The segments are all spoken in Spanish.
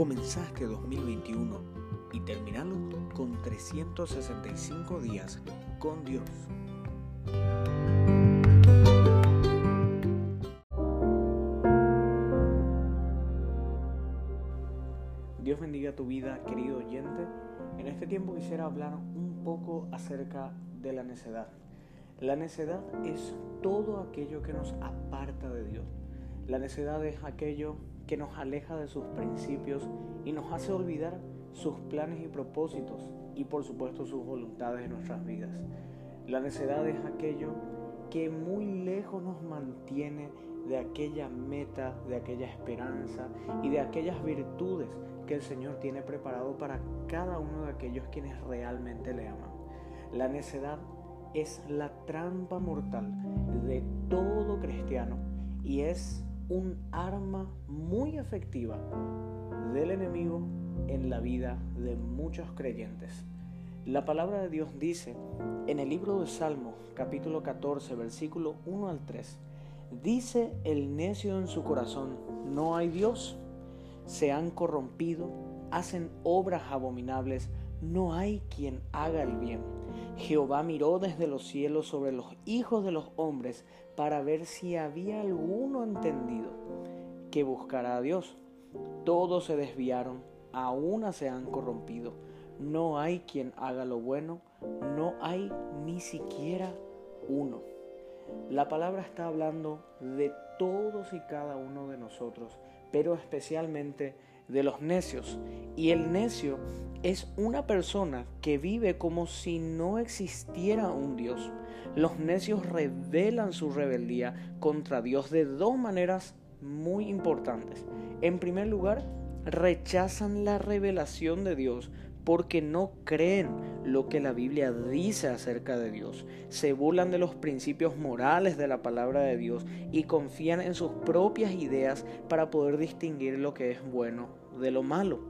Comenzaste 2021 y terminalo con 365 días con Dios. Dios bendiga tu vida, querido oyente. En este tiempo quisiera hablar un poco acerca de la necedad. La necedad es todo aquello que nos aparta de Dios. La necedad es aquello que nos aleja de sus principios y nos hace olvidar sus planes y propósitos y por supuesto sus voluntades en nuestras vidas. La necedad es aquello que muy lejos nos mantiene de aquella meta, de aquella esperanza y de aquellas virtudes que el Señor tiene preparado para cada uno de aquellos quienes realmente le aman. La necedad es la trampa mortal de todo cristiano y es un arma muy efectiva del enemigo en la vida de muchos creyentes. La palabra de Dios dice en el libro de Salmos capítulo 14 versículo 1 al 3, dice el necio en su corazón, no hay Dios, se han corrompido, hacen obras abominables, no hay quien haga el bien. Jehová miró desde los cielos sobre los hijos de los hombres para ver si había alguno entendido que buscara a Dios. Todos se desviaron, a una se han corrompido. No hay quien haga lo bueno, no hay ni siquiera uno. La palabra está hablando de todos y cada uno de nosotros, pero especialmente de los necios. Y el necio es una persona que vive como si no existiera un Dios. Los necios revelan su rebeldía contra Dios de dos maneras muy importantes. En primer lugar, rechazan la revelación de Dios porque no creen lo que la Biblia dice acerca de Dios. Se burlan de los principios morales de la palabra de Dios y confían en sus propias ideas para poder distinguir lo que es bueno de lo malo.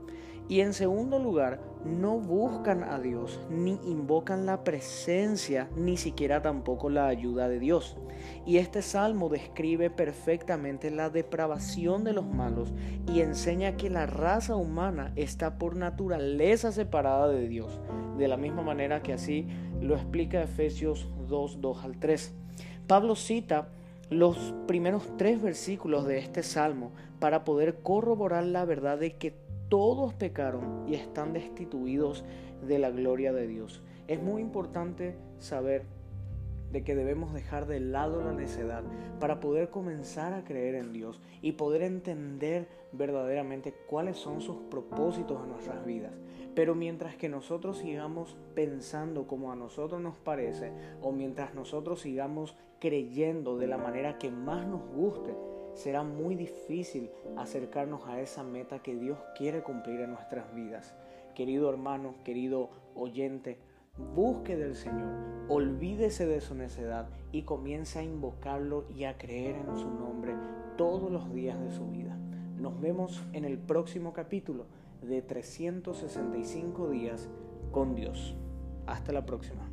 Y en segundo lugar, no buscan a Dios, ni invocan la presencia, ni siquiera tampoco la ayuda de Dios. Y este salmo describe perfectamente la depravación de los malos y enseña que la raza humana está por naturaleza separada de Dios, de la misma manera que así lo explica Efesios 2, 2 al 3. Pablo cita los primeros tres versículos de este salmo para poder corroborar la verdad de que todos pecaron y están destituidos de la gloria de Dios. Es muy importante saber de que debemos dejar de lado la necedad para poder comenzar a creer en Dios y poder entender verdaderamente cuáles son sus propósitos en nuestras vidas. Pero mientras que nosotros sigamos pensando como a nosotros nos parece o mientras nosotros sigamos creyendo de la manera que más nos guste, será muy difícil acercarnos a esa meta que Dios quiere cumplir en nuestras vidas. Querido hermano, querido oyente, busque del Señor, olvídese de su necedad y comience a invocarlo y a creer en su nombre todos los días de su vida. Nos vemos en el próximo capítulo de 365 días con Dios. Hasta la próxima.